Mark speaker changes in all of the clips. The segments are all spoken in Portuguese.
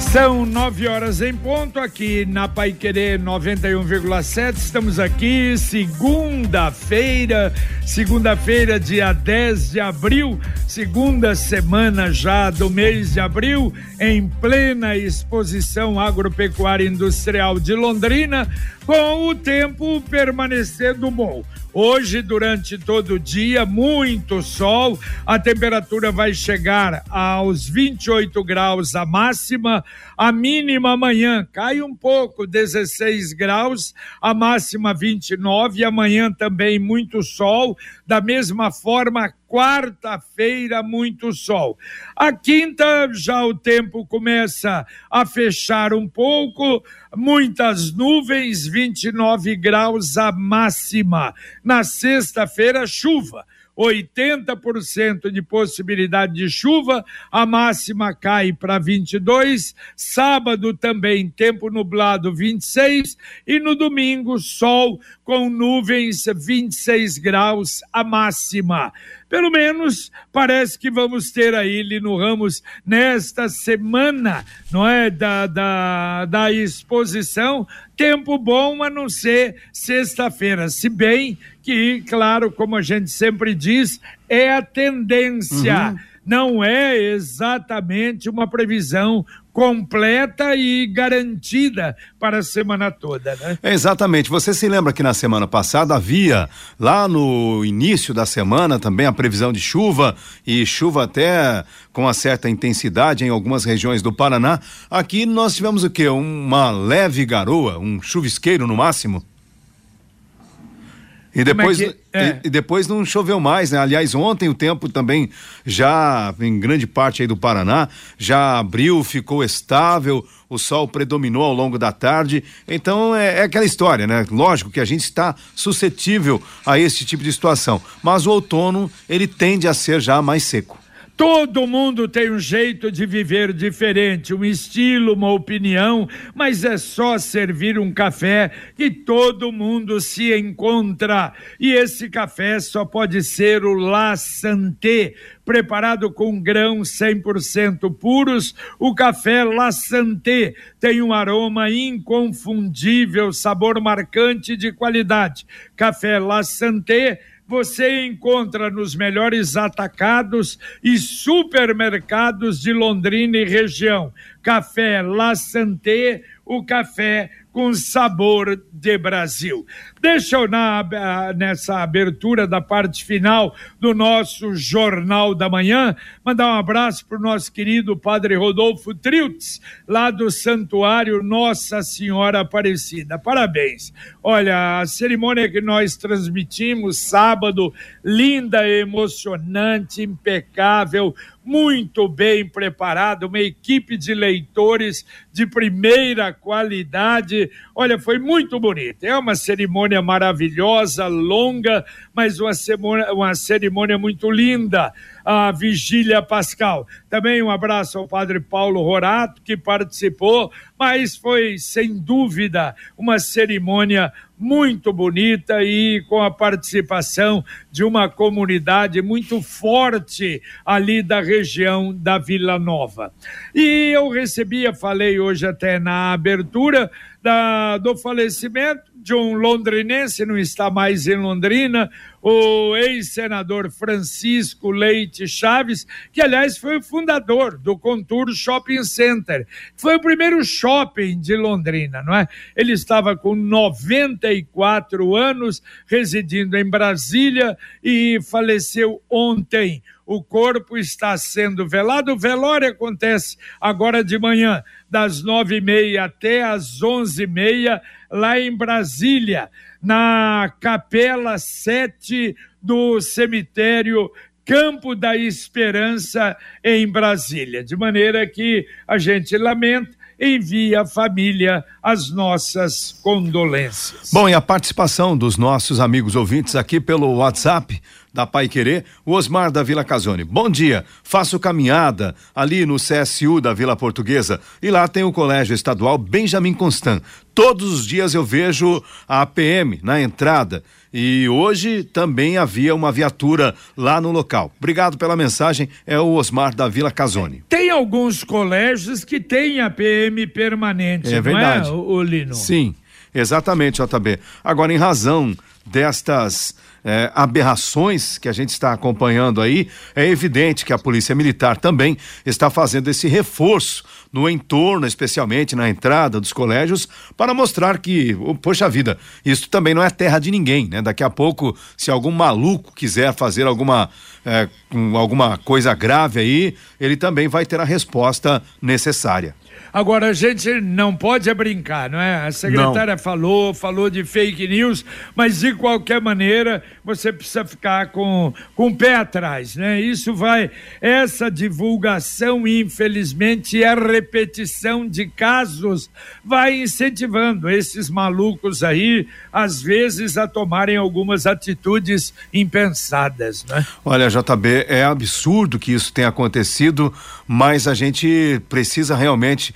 Speaker 1: São nove horas em ponto aqui na Pai Querer 91,7. Estamos aqui segunda-feira, segunda-feira, dia 10 de abril, segunda semana já do mês de abril, em plena exposição agropecuária industrial de Londrina, com o tempo permanecendo bom. Hoje, durante todo o dia, muito sol, a temperatura vai chegar aos 28 graus a máxima, a mínima amanhã cai um pouco, 16 graus, a máxima 29, amanhã também muito sol, da mesma forma, quarta-feira, muito sol. A quinta, já o tempo começa a fechar um pouco, muitas nuvens, 29 graus a máxima. Na sexta-feira, chuva. 80% de possibilidade de chuva, a máxima cai para 22, sábado também tempo nublado 26 e no domingo sol com nuvens 26 graus a máxima. Pelo menos parece que vamos ter aí, Lino Ramos, nesta semana, não é? Da, da, da exposição, tempo bom a não ser sexta-feira. Se bem que, claro, como a gente sempre diz, é a tendência. Uhum não é exatamente uma previsão completa e garantida para a semana toda, né?
Speaker 2: Exatamente. Você se lembra que na semana passada havia lá no início da semana também a previsão de chuva e chuva até com uma certa intensidade em algumas regiões do Paraná. Aqui nós tivemos o quê? Uma leve garoa, um chuvisqueiro no máximo. E é depois, é que, é. e, depois não choveu mais, né? Aliás, ontem o tempo também já, em grande parte aí do Paraná, já abriu, ficou estável, o sol predominou ao longo da tarde. Então é, é aquela história, né? Lógico que a gente está suscetível a esse tipo de situação. Mas o outono, ele tende a ser já mais seco.
Speaker 1: Todo mundo tem um jeito de viver diferente, um estilo, uma opinião, mas é só servir um café que todo mundo se encontra. E esse café só pode ser o La Santé, preparado com grãos 100% puros. O café La Santé tem um aroma inconfundível, sabor marcante de qualidade. Café La Santé você encontra nos melhores atacados e supermercados de Londrina e região. Café La Santé, o café com sabor de Brasil. Deixa eu, na, nessa abertura da parte final do nosso Jornal da Manhã, mandar um abraço para o nosso querido Padre Rodolfo Triltz, lá do Santuário Nossa Senhora Aparecida. Parabéns. Olha, a cerimônia que nós transmitimos sábado, linda, emocionante, impecável, muito bem preparada, uma equipe de leitores de primeira qualidade. Olha, foi muito bonito. É uma cerimônia maravilhosa, longa, mas uma cerimônia, uma cerimônia muito linda a Vigília Pascal. Também um abraço ao padre Paulo Rorato, que participou, mas foi, sem dúvida, uma cerimônia muito bonita e com a participação de uma comunidade muito forte ali da região da Vila Nova. E eu recebia, falei hoje até na abertura, da, do falecimento de um londrinense, não está mais em Londrina, o ex-senador Francisco Leite Chaves, que aliás foi o fundador do Contour Shopping Center. Foi o primeiro shopping de Londrina, não é? Ele estava com 94 anos, residindo em Brasília e faleceu ontem. O corpo está sendo velado. O velório acontece agora de manhã, das nove e meia até as onze e meia, lá em Brasília na Capela 7 do cemitério Campo da Esperança, em Brasília. De maneira que a gente lamenta envia à família as nossas condolências.
Speaker 2: Bom, e a participação dos nossos amigos ouvintes aqui pelo WhatsApp da Pai Querer, o Osmar da Vila Casone. Bom dia, faço caminhada ali no CSU da Vila Portuguesa e lá tem o Colégio Estadual Benjamin Constant. Todos os dias eu vejo a PM na entrada e hoje também havia uma viatura lá no local. Obrigado pela mensagem, é o Osmar da Vila Casone.
Speaker 1: Tem alguns colégios que têm a PM permanente,
Speaker 2: é verdade.
Speaker 1: não é, o Lino?
Speaker 2: Sim, exatamente, JB. Agora, em razão destas é, aberrações que a gente está acompanhando aí, é evidente que a Polícia Militar também está fazendo esse reforço no entorno, especialmente na entrada dos colégios, para mostrar que, poxa vida, isso também não é terra de ninguém, né? Daqui a pouco, se algum maluco quiser fazer alguma, é, alguma coisa grave aí, ele também vai ter a resposta necessária.
Speaker 1: Agora, a gente não pode brincar, não é? A secretária não. falou, falou de fake news, mas de qualquer maneira, você precisa ficar com, com o pé atrás, né? Isso vai, essa divulgação, infelizmente, a repetição de casos vai incentivando esses malucos aí, às vezes, a tomarem algumas atitudes impensadas, né?
Speaker 2: Olha, JB, é absurdo que isso tenha acontecido, mas a gente precisa realmente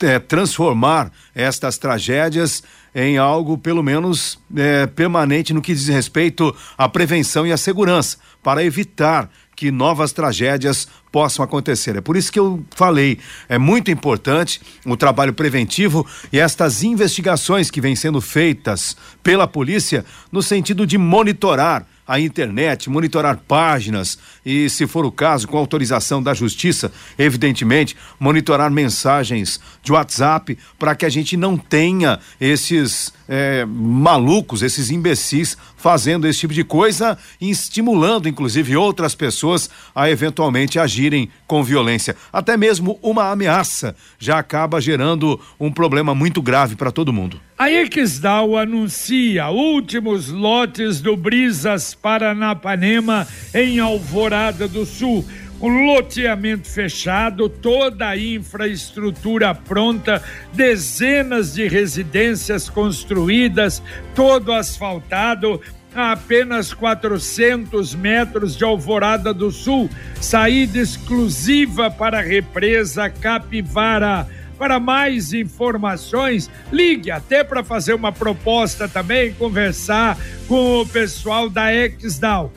Speaker 2: é, transformar estas tragédias em algo, pelo menos, é, permanente no que diz respeito à prevenção e à segurança, para evitar que novas tragédias possam acontecer. É por isso que eu falei, é muito importante o trabalho preventivo e estas investigações que vêm sendo feitas pela polícia no sentido de monitorar a internet, monitorar páginas e, se for o caso, com autorização da justiça, evidentemente, monitorar mensagens de WhatsApp para que a gente não tenha esses é, malucos, esses imbecis fazendo esse tipo de coisa e estimulando, inclusive, outras pessoas a eventualmente agirem com violência. Até mesmo uma ameaça já acaba gerando um problema muito grave para todo mundo.
Speaker 1: A Exdal anuncia últimos lotes do Brisas Paranapanema em Alvorada do Sul. O loteamento fechado, toda a infraestrutura pronta, dezenas de residências construídas, todo asfaltado, a apenas 400 metros de Alvorada do Sul, saída exclusiva para a represa Capivara. Para mais informações, ligue até para fazer uma proposta também, conversar com o pessoal da Exdal.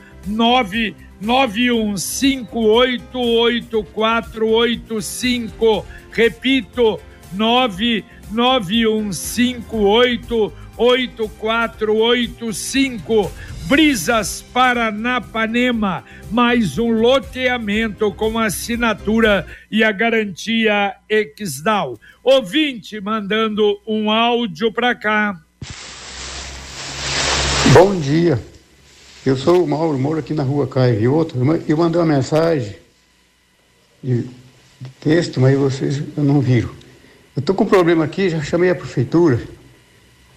Speaker 1: 991588485. Repito, 991588485. Brisas Paranapanema, mais um loteamento com assinatura e a garantia Exdal. Ouvinte mandando um áudio para cá.
Speaker 3: Bom dia. Eu sou o Mauro, moro aqui na rua Caio e outro. Eu mandei uma mensagem de texto, mas vocês não viram. Eu estou com um problema aqui, já chamei a prefeitura.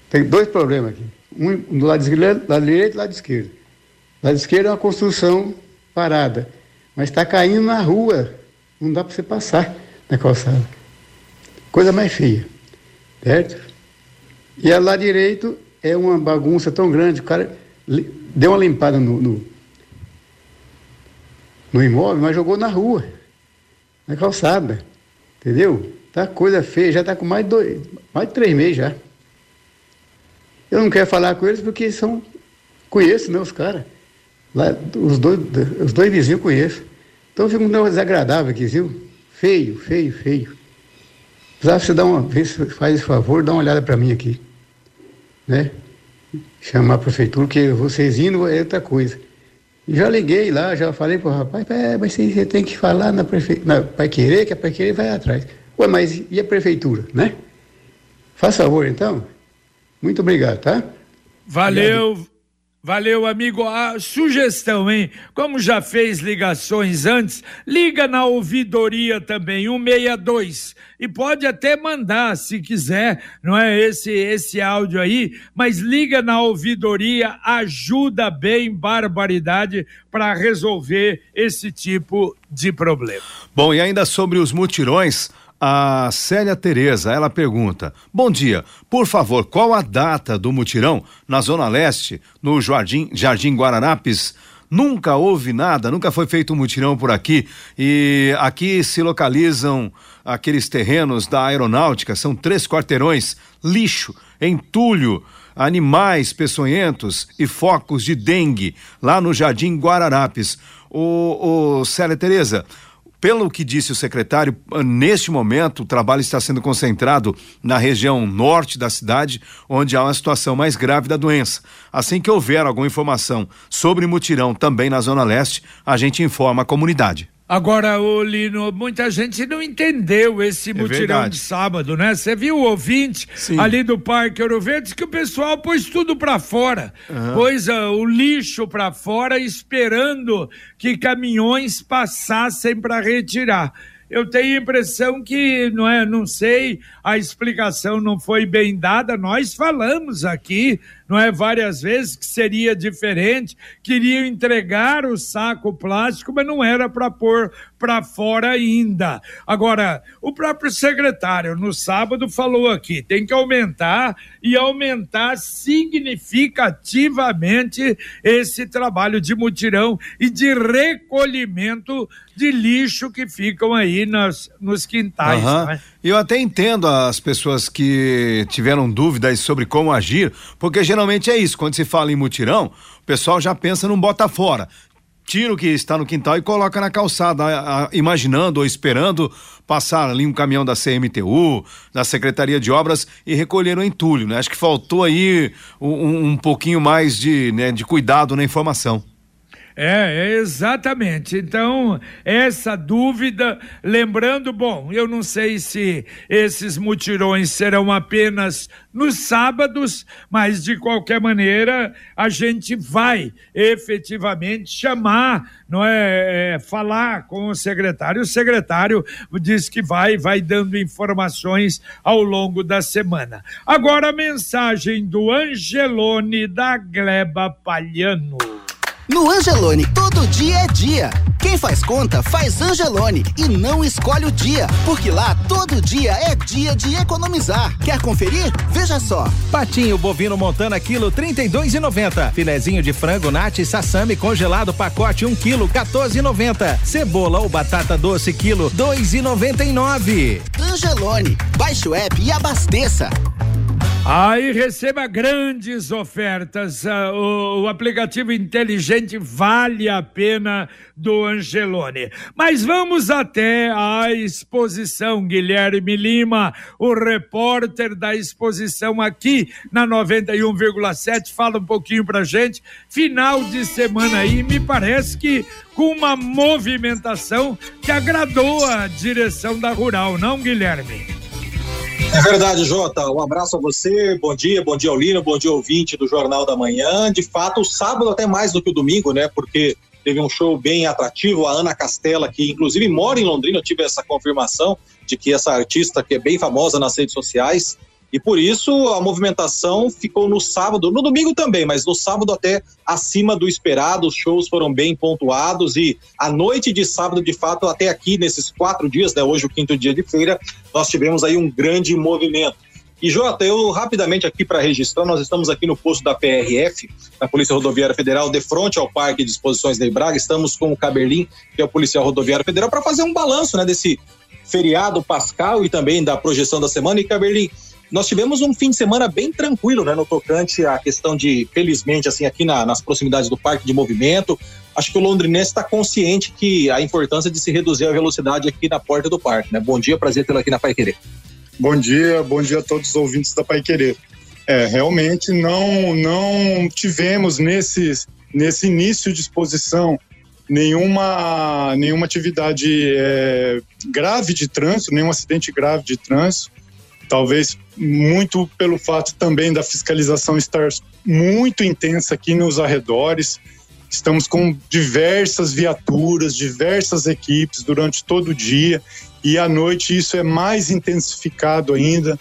Speaker 3: Tem dois problemas aqui um do lado, lado direito e lado esquerdo. Lado esquerdo é uma construção parada, mas está caindo na rua, não dá para você passar na calçada. Coisa mais feia, certo? E a lado direito é uma bagunça tão grande, o cara deu uma limpada no, no, no imóvel, mas jogou na rua, na calçada, entendeu? Tá coisa feia, já está com mais dois, mais de três meses já. Eu não quero falar com eles porque são. Conheço, né, os caras. Lá, os, dois, os dois vizinhos conheço. Então fica um negócio desagradável aqui, viu? Feio, feio, feio. Precisava você dar uma vez, faz esse favor, dá uma olhada para mim aqui. Né? Chamar a prefeitura, porque vocês indo é outra coisa. Já liguei lá, já falei pro rapaz, é, mas você tem que falar na prefeitura, Pai Querer, que a Pai Querer vai atrás. Ué, mas e a prefeitura, né? Faz favor, então. Muito obrigado, tá?
Speaker 1: Valeu. Obrigado. Valeu, amigo. A sugestão, hein? Como já fez ligações antes, liga na ouvidoria também, 162. E pode até mandar, se quiser, não é esse esse áudio aí, mas liga na ouvidoria, ajuda bem barbaridade para resolver esse tipo de problema.
Speaker 2: Bom, e ainda sobre os mutirões, a Célia Tereza, ela pergunta: Bom dia, por favor, qual a data do mutirão na Zona Leste, no Jardim, Jardim Guararapes, Nunca houve nada, nunca foi feito um mutirão por aqui. E aqui se localizam aqueles terrenos da aeronáutica, são três quarteirões, lixo, entulho, animais peçonhentos e focos de dengue, lá no Jardim Guararapes. O, o Célia Tereza, pelo que disse o secretário, neste momento o trabalho está sendo concentrado na região norte da cidade, onde há uma situação mais grave da doença. Assim que houver alguma informação sobre mutirão também na Zona Leste, a gente informa a comunidade.
Speaker 1: Agora, ô Lino, muita gente não entendeu esse é mutirão de sábado, né? Você viu o ouvinte Sim. ali do Parque Ouro Verde que o pessoal pôs tudo para fora, uhum. pôs uh, o lixo para fora esperando que caminhões passassem para retirar eu tenho a impressão que, não é, não sei, a explicação não foi bem dada. Nós falamos aqui, não é, várias vezes que seria diferente, queriam entregar o saco plástico, mas não era para pôr para fora ainda. Agora, o próprio secretário no sábado falou aqui, tem que aumentar e aumentar significativamente esse trabalho de mutirão e de recolhimento de lixo que ficam aí nas, nos quintais. Uhum. Né?
Speaker 2: Eu até entendo as pessoas que tiveram dúvidas sobre como agir, porque geralmente é isso, quando se fala em mutirão, o pessoal já pensa num bota fora tira o que está no quintal e coloca na calçada, a, a, imaginando ou esperando passar ali um caminhão da CMTU, da Secretaria de Obras e recolher o entulho, né? Acho que faltou aí um, um pouquinho mais de, né, de cuidado na informação.
Speaker 1: É, exatamente. Então, essa dúvida, lembrando, bom, eu não sei se esses mutirões serão apenas nos sábados, mas de qualquer maneira a gente vai efetivamente chamar, não é, é falar com o secretário. O secretário diz que vai, vai dando informações ao longo da semana. Agora a mensagem do Angelone da Gleba Palhano.
Speaker 4: No Angelone, todo dia é dia. Quem faz conta, faz Angelone e não escolhe o dia, porque lá todo dia é dia de economizar. Quer conferir? Veja só.
Speaker 5: Patinho bovino montana quilo 32,90. Filezinho de frango nati sassami congelado pacote 1 quilo 14,90. Cebola ou batata doce quilo 2,99.
Speaker 4: Angelone, baixe o app e abasteça.
Speaker 1: Aí receba grandes ofertas. Uh, o, o, aplicativo inteligente vale a pena do Angelone. Mas vamos até a exposição. Guilherme Lima, o repórter da exposição aqui na 91,7, fala um pouquinho pra gente. Final de semana aí, me parece que com uma movimentação que agradou a direção da Rural, não, Guilherme?
Speaker 6: É verdade, Jota. Um abraço a você, bom dia, bom dia, Aulino, bom dia, ouvinte do Jornal da Manhã. De fato, o sábado até mais do que o domingo, né? Porque teve um show bem atrativo, a Ana Castela, que inclusive mora em Londrina, eu tive essa confirmação de que essa artista, que é bem famosa nas redes sociais, e por isso a movimentação ficou no sábado, no domingo também, mas no sábado até acima do esperado. Os shows foram bem pontuados e a noite de sábado, de fato, até aqui nesses quatro dias, né, hoje o quinto dia de feira, nós tivemos aí um grande movimento. E Jota, eu rapidamente aqui para registrar, nós estamos aqui no posto da PRF, da Polícia Rodoviária Federal, de frente ao Parque de Exposições de Braga. Estamos com o Caberlim, que é o policial rodoviário federal, para fazer um balanço, né, desse feriado pascal e também da projeção da semana. E Caberlim, nós tivemos um fim de semana bem tranquilo, né, no tocante à questão de, felizmente, assim, aqui na, nas proximidades do parque de movimento. Acho que o londrinense está consciente que a importância de se reduzir a velocidade aqui na porta do parque, né? Bom dia, prazer tê-lo aqui na Pai Querer.
Speaker 7: Bom dia, bom dia a todos os ouvintes da Pai Querer. É, realmente não, não tivemos nesses, nesse início de exposição nenhuma, nenhuma atividade é, grave de trânsito, nenhum acidente grave de trânsito. Talvez muito pelo fato também da fiscalização estar muito intensa aqui nos arredores. Estamos com diversas viaturas, diversas equipes durante todo o dia e à noite isso é mais intensificado ainda.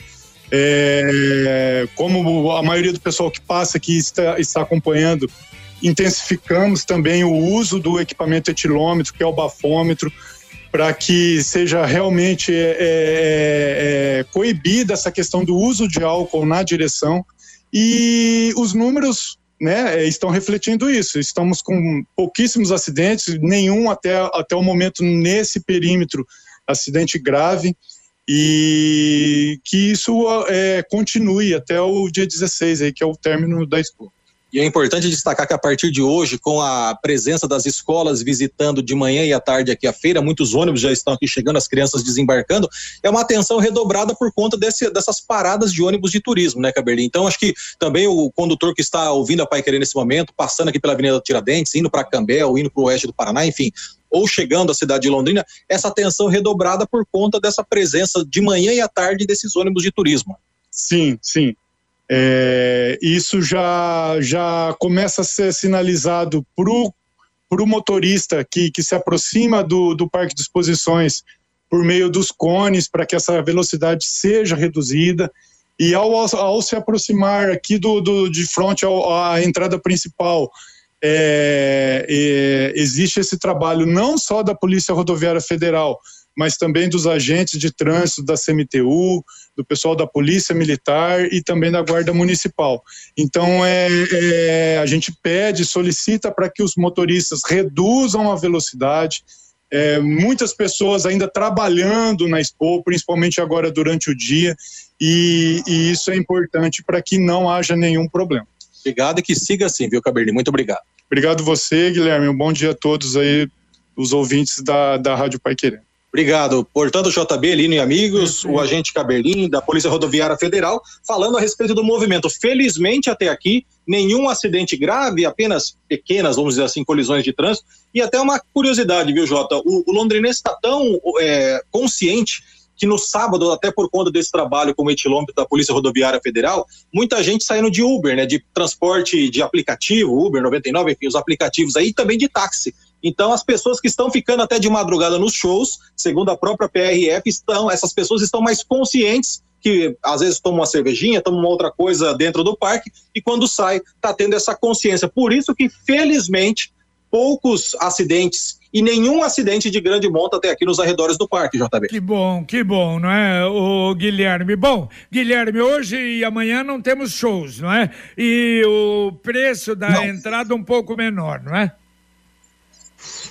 Speaker 7: É, como a maioria do pessoal que passa aqui está, está acompanhando, intensificamos também o uso do equipamento etilômetro, que é o bafômetro, para que seja realmente é, é, é, coibida essa questão do uso de álcool na direção. E os números né, estão refletindo isso. Estamos com pouquíssimos acidentes, nenhum até, até o momento nesse perímetro acidente grave e que isso é, continue até o dia 16, aí, que é o término da Expo.
Speaker 6: E é importante destacar que a partir de hoje, com a presença das escolas visitando de manhã e à tarde aqui a feira, muitos ônibus já estão aqui chegando, as crianças desembarcando, é uma atenção redobrada por conta desse, dessas paradas de ônibus de turismo, né, Caberli? Então, acho que também o condutor que está ouvindo a Pai Querer nesse momento, passando aqui pela Avenida Tiradentes, indo para Cambel, indo para o oeste do Paraná, enfim, ou chegando à cidade de Londrina, essa atenção redobrada por conta dessa presença de manhã e à tarde desses ônibus de turismo.
Speaker 7: Sim, sim. É, isso já, já começa a ser sinalizado para o motorista que, que se aproxima do, do parque de exposições por meio dos cones para que essa velocidade seja reduzida. E ao, ao se aproximar aqui do, do, de frente à entrada principal, é, é, existe esse trabalho não só da Polícia Rodoviária Federal, mas também dos agentes de trânsito da CMTU, do pessoal da Polícia Militar e também da Guarda Municipal. Então, é, é a gente pede, solicita para que os motoristas reduzam a velocidade. É, muitas pessoas ainda trabalhando na Expo, principalmente agora durante o dia, e, e isso é importante para que não haja nenhum problema.
Speaker 6: Obrigado e que siga assim, viu, Cabernet? Muito obrigado.
Speaker 7: Obrigado você, Guilherme. Um bom dia a todos aí, os ouvintes da, da Rádio Pai Querer.
Speaker 6: Obrigado. Portanto, JB, Lino e amigos, o agente Caberlim, da Polícia Rodoviária Federal, falando a respeito do movimento. Felizmente, até aqui, nenhum acidente grave, apenas pequenas, vamos dizer assim, colisões de trânsito. E até uma curiosidade, viu, Jota? O, o londrinense está tão é, consciente que no sábado, até por conta desse trabalho com o etilômetro da Polícia Rodoviária Federal, muita gente saindo de Uber, né, de transporte de aplicativo, Uber 99, enfim, os aplicativos aí, também de táxi. Então, as pessoas que estão ficando até de madrugada nos shows, segundo a própria PRF, estão, essas pessoas estão mais conscientes que às vezes tomam uma cervejinha, tomam uma outra coisa dentro do parque e quando sai está tendo essa consciência. Por isso que felizmente poucos acidentes e nenhum acidente de grande monta até aqui nos arredores do parque, JB.
Speaker 1: Que bom, que bom, não é, o Guilherme? Bom, Guilherme, hoje e amanhã não temos shows, não é? E o preço da não. entrada um pouco menor, não é?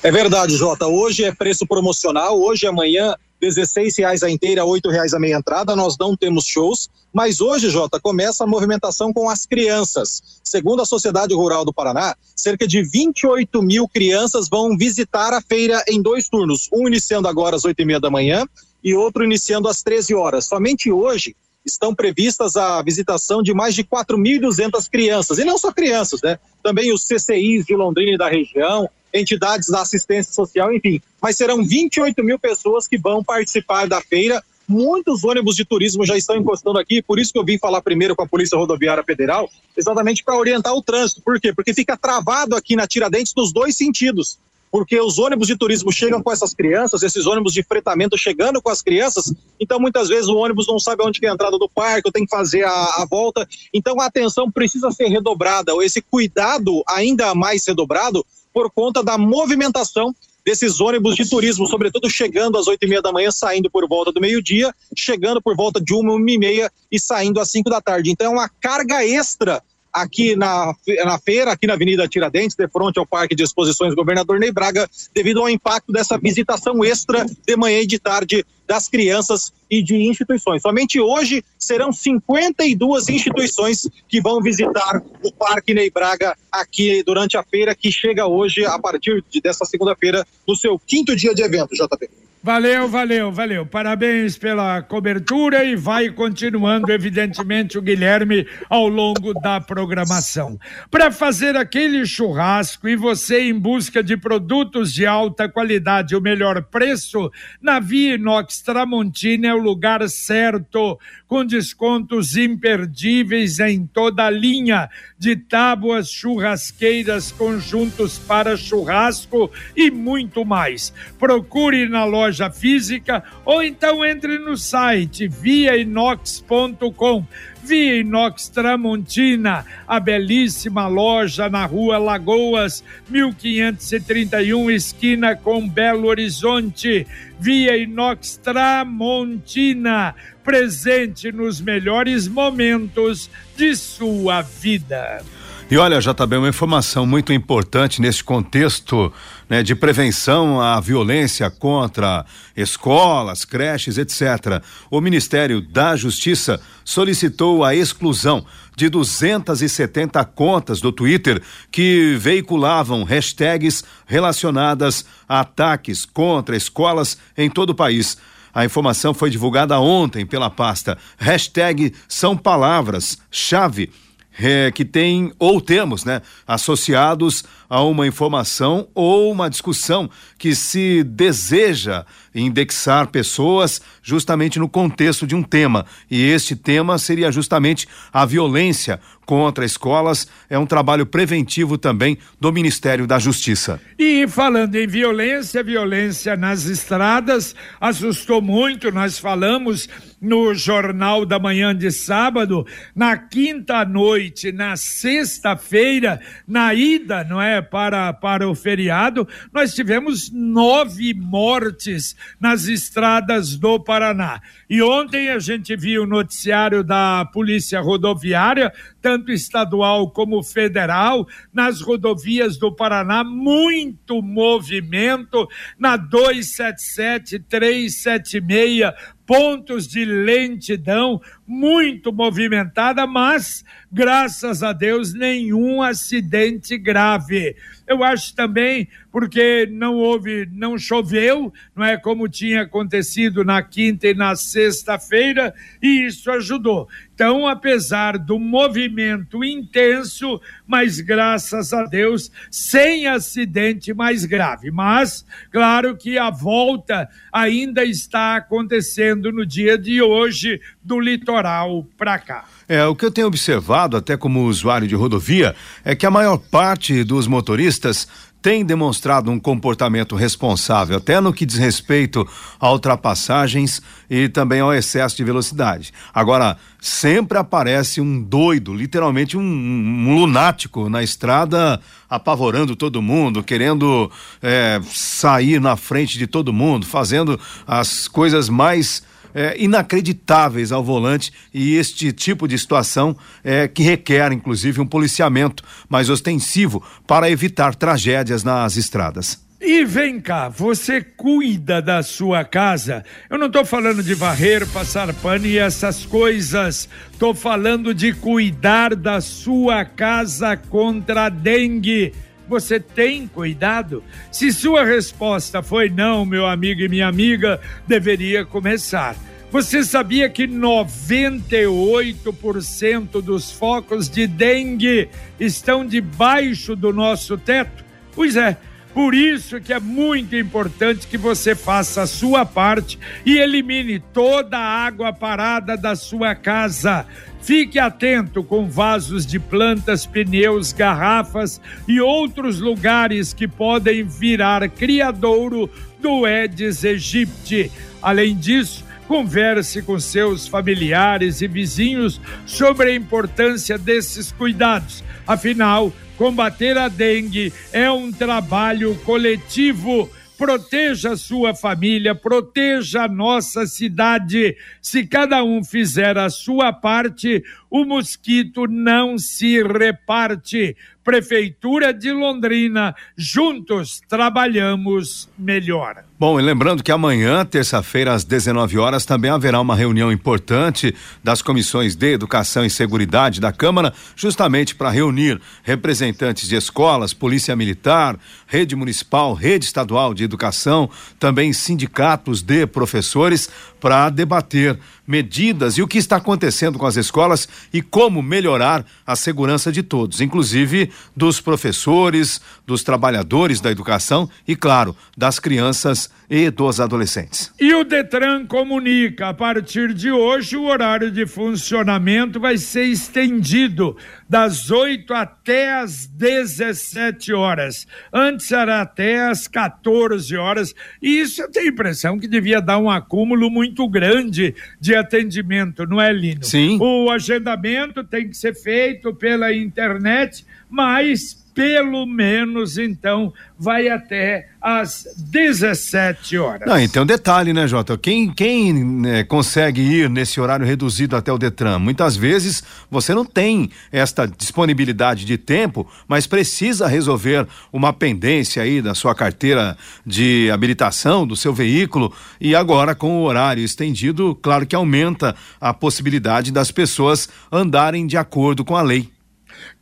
Speaker 6: É verdade, Jota. Hoje é preço promocional, hoje e amanhã 16 reais a inteira, 8 reais a meia entrada. Nós não temos shows, mas hoje, Jota, começa a movimentação com as crianças. Segundo a Sociedade Rural do Paraná, cerca de 28 mil crianças vão visitar a feira em dois turnos, um iniciando agora às 8 e meia da manhã e outro iniciando às 13 horas. Somente hoje estão previstas a visitação de mais de 4.200 crianças, e não só crianças, né? Também os CCIs de Londrina e da região, entidades da assistência social, enfim. Mas serão 28 mil pessoas que vão participar da feira. Muitos ônibus de turismo já estão encostando aqui, por isso que eu vim falar primeiro com a Polícia Rodoviária Federal, exatamente para orientar o trânsito. Por quê? Porque fica travado aqui na Tiradentes nos dois sentidos porque os ônibus de turismo chegam com essas crianças, esses ônibus de fretamento chegando com as crianças, então muitas vezes o ônibus não sabe onde é a entrada do parque, tem que fazer a, a, volta, então a atenção precisa ser redobrada, ou esse cuidado ainda mais redobrado por conta da movimentação desses ônibus de turismo, sobretudo chegando às oito e meia da manhã, saindo por volta do meio-dia, chegando por volta de uma, uma e meia e saindo às cinco da tarde. Então é uma carga extra aqui na, na feira, aqui na Avenida Tiradentes, de frente ao Parque de Exposições Governador Ney Braga, devido ao impacto dessa visitação extra de manhã e de tarde das crianças e de instituições. Somente hoje serão 52 instituições que vão visitar o Parque Ney Braga aqui durante a feira que chega hoje a partir de, dessa segunda-feira no seu quinto dia de evento, JP.
Speaker 1: Valeu, valeu, valeu. Parabéns pela cobertura e vai continuando, evidentemente, o Guilherme ao longo da programação. Para fazer aquele churrasco e você em busca de produtos de alta qualidade e o melhor preço, na Via Inox Tramontina é o lugar certo, com descontos imperdíveis em toda a linha de tábuas, churrasqueiras, conjuntos para churrasco e muito mais. Procure na loja física ou então entre no site viainox.com. Via Inox Tramontina, a belíssima loja na rua Lagoas, 1531, esquina com Belo Horizonte. Via Inox Tramontina, presente nos melhores momentos de sua vida.
Speaker 2: E olha, JB, uma informação muito importante nesse contexto né, de prevenção à violência contra escolas, creches, etc. O Ministério da Justiça solicitou a exclusão de 270 contas do Twitter que veiculavam hashtags relacionadas a ataques contra escolas em todo o país. A informação foi divulgada ontem pela pasta. Hashtag são palavras-chave é, que tem ou temos, né, associados a uma informação ou uma discussão que se deseja indexar pessoas justamente no contexto de um tema. E este tema seria justamente a violência contra escolas. É um trabalho preventivo também do Ministério da Justiça.
Speaker 1: E falando em violência, violência nas estradas assustou muito. Nós falamos no Jornal da Manhã de sábado, na quinta noite, na sexta-feira, na ida, não é, para, para o feriado, nós tivemos nove mortes nas estradas do Paraná. E ontem a gente viu o noticiário da Polícia Rodoviária, tanto estadual como federal, nas rodovias do Paraná, muito movimento na 277, 376, pontos de lentidão muito movimentada, mas graças a Deus nenhum acidente grave. Eu acho também porque não houve, não choveu, não é como tinha acontecido na quinta e na sexta-feira, e isso ajudou. Então, apesar do movimento intenso, mas graças a Deus, sem acidente mais grave. Mas, claro que a volta ainda está acontecendo no dia de hoje do litoral para cá.
Speaker 2: É, o que eu tenho observado, até como usuário de rodovia, é que a maior parte dos motoristas tem demonstrado um comportamento responsável, até no que diz respeito a ultrapassagens e também ao excesso de velocidade. Agora, sempre aparece um doido, literalmente um, um lunático na estrada, apavorando todo mundo, querendo é, sair na frente de todo mundo, fazendo as coisas mais é, inacreditáveis ao volante e este tipo de situação é, que requer, inclusive, um policiamento mais ostensivo para evitar tragédias nas estradas.
Speaker 1: E vem cá, você cuida da sua casa? Eu não estou falando de varrer, passar pano e essas coisas. Estou falando de cuidar da sua casa contra a dengue. Você tem cuidado? Se sua resposta foi não, meu amigo e minha amiga, deveria começar. Você sabia que 98% dos focos de dengue estão debaixo do nosso teto? Pois é, por isso que é muito importante que você faça a sua parte e elimine toda a água parada da sua casa. Fique atento com vasos de plantas, pneus, garrafas e outros lugares que podem virar criadouro do Aedes aegypti. Além disso, Converse com seus familiares e vizinhos sobre a importância desses cuidados. Afinal, combater a dengue é um trabalho coletivo. Proteja a sua família, proteja a nossa cidade. Se cada um fizer a sua parte, o mosquito não se reparte. Prefeitura de Londrina, juntos trabalhamos melhor.
Speaker 2: Bom, e lembrando que amanhã, terça-feira, às 19 horas, também haverá uma reunião importante das comissões de Educação e Seguridade da Câmara, justamente para reunir representantes de escolas, Polícia Militar, Rede Municipal, Rede Estadual de Educação, também sindicatos de professores, para debater medidas e o que está acontecendo com as escolas e como melhorar a segurança de todos, inclusive dos professores, dos trabalhadores da educação e, claro, das crianças e dos adolescentes.
Speaker 1: E o Detran comunica: a partir de hoje, o horário de funcionamento vai ser estendido das 8 até as 17 horas. Antes era até as 14 horas. E isso eu tenho a impressão que devia dar um acúmulo muito grande de atendimento, não é, Lino?
Speaker 2: Sim.
Speaker 1: O agendamento tem que ser feito pela internet, mas pelo menos então vai até às 17 horas. Não,
Speaker 2: então detalhe, né, Jota? Quem, quem né, consegue ir nesse horário reduzido até o Detran? Muitas vezes você não tem esta disponibilidade de tempo, mas precisa resolver uma pendência aí da sua carteira de habilitação do seu veículo e agora com o horário estendido, claro que aumenta a possibilidade das pessoas andarem de acordo com a lei.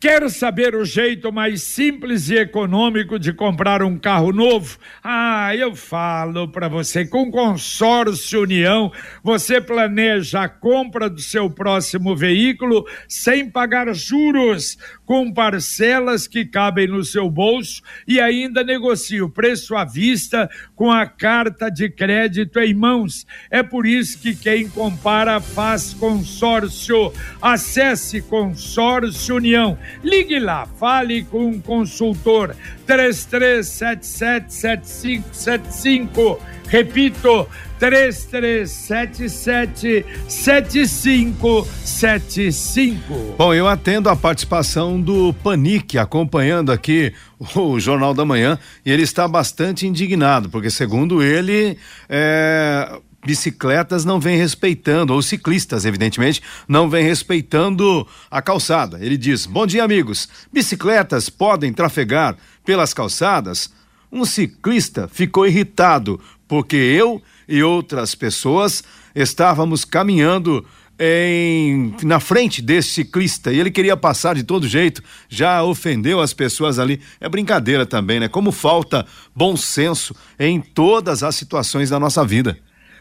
Speaker 1: Quer saber o jeito mais simples e econômico de comprar um carro novo? Ah, eu falo para você, com Consórcio União, você planeja a compra do seu próximo veículo sem pagar juros, com parcelas que cabem no seu bolso e ainda negocia o preço à vista com a carta de crédito em mãos. É por isso que quem compara faz consórcio. Acesse Consórcio União Ligue lá, fale com um consultor 33777575. Repito, 33777575.
Speaker 2: Bom, eu atendo a participação do Panic acompanhando aqui o Jornal da Manhã e ele está bastante indignado, porque segundo ele, é, bicicletas não vêm respeitando, ou ciclistas, evidentemente, não vêm respeitando a calçada. Ele diz: Bom dia, amigos. Bicicletas podem trafegar pelas calçadas? Um ciclista ficou irritado porque eu e outras pessoas estávamos caminhando em, na frente desse ciclista e ele queria passar de todo jeito, já ofendeu as pessoas ali. É brincadeira também, né? Como falta bom senso em todas as situações da nossa vida.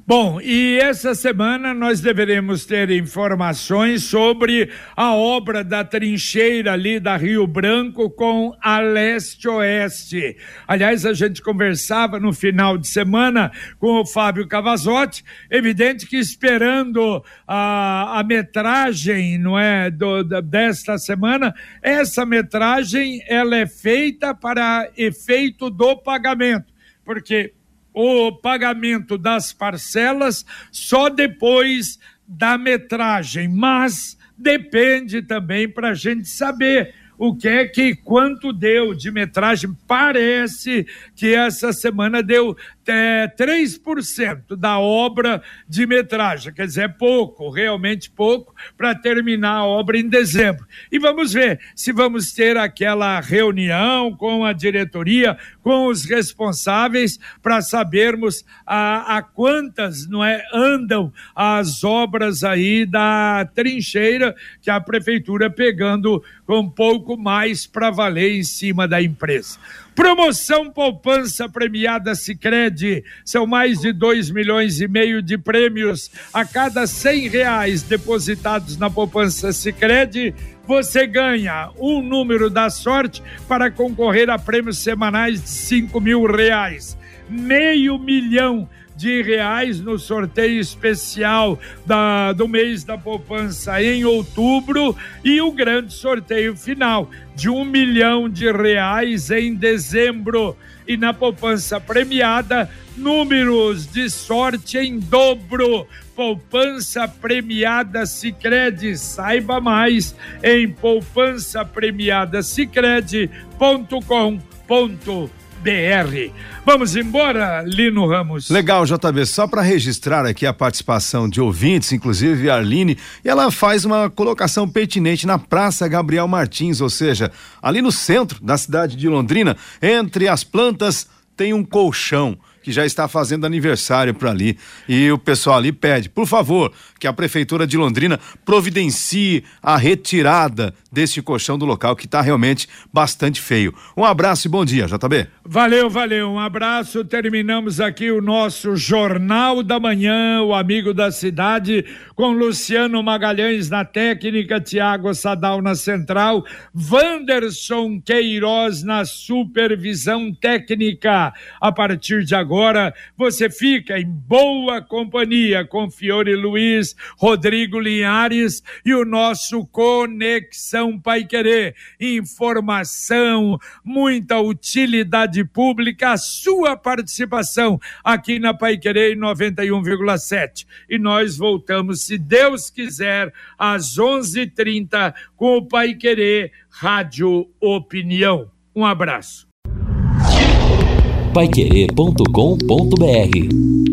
Speaker 1: Bom, e essa semana nós deveremos ter informações sobre a obra da trincheira ali da Rio Branco com a leste-oeste. Aliás, a gente conversava no final de semana com o Fábio Cavazotti, evidente que esperando a, a metragem, não é, do, desta semana, essa metragem ela é feita para efeito do pagamento, porque o pagamento das parcelas só depois da metragem, mas depende também para a gente saber o que é que quanto deu de metragem. Parece que essa semana deu é, 3% da obra de metragem, quer dizer, é pouco, realmente pouco, para terminar a obra em dezembro. E vamos ver se vamos ter aquela reunião com a diretoria, com os responsáveis, para sabermos a, a quantas não é, andam as obras aí da trincheira que a prefeitura pegando com pouco mais para valer em cima da empresa. Promoção Poupança Premiada Sicredi são mais de 2 milhões e meio de prêmios a cada cem reais depositados na Poupança Sicredi você ganha um número da sorte para concorrer a prêmios semanais de 5 mil reais. Meio milhão de reais no sorteio especial da, do mês da poupança em outubro e o grande sorteio final de um milhão de reais em dezembro. E na poupança premiada, números de sorte em dobro. Poupança Premiada Sicredi. Saiba mais em poupança premiada BR. Vamos embora, Lino Ramos.
Speaker 2: Legal, JB. Só para registrar aqui a participação de ouvintes, inclusive a Arline, ela faz uma colocação pertinente na Praça Gabriel Martins, ou seja, ali no centro da cidade de Londrina, entre as plantas tem um colchão que já está fazendo aniversário por ali. E o pessoal ali pede, por favor, que a Prefeitura de Londrina providencie a retirada deste colchão do local, que está realmente bastante feio. Um abraço e bom dia, JB.
Speaker 1: Valeu, valeu. Um abraço. Terminamos aqui o nosso Jornal da Manhã, o amigo da cidade, com Luciano Magalhães na técnica, Tiago Sadal na central, Wanderson Queiroz na supervisão técnica. A partir de agora, você fica em boa companhia com Fiore Luiz, Rodrigo Linhares e o nosso Conexão Pai Querer. Informação, muita utilidade pública, a sua participação aqui na Pai Querer 91,7. E nós voltamos, se Deus quiser, às 11:30 com o Pai Querer Rádio Opinião. Um abraço.
Speaker 8: Paiquerê.com.br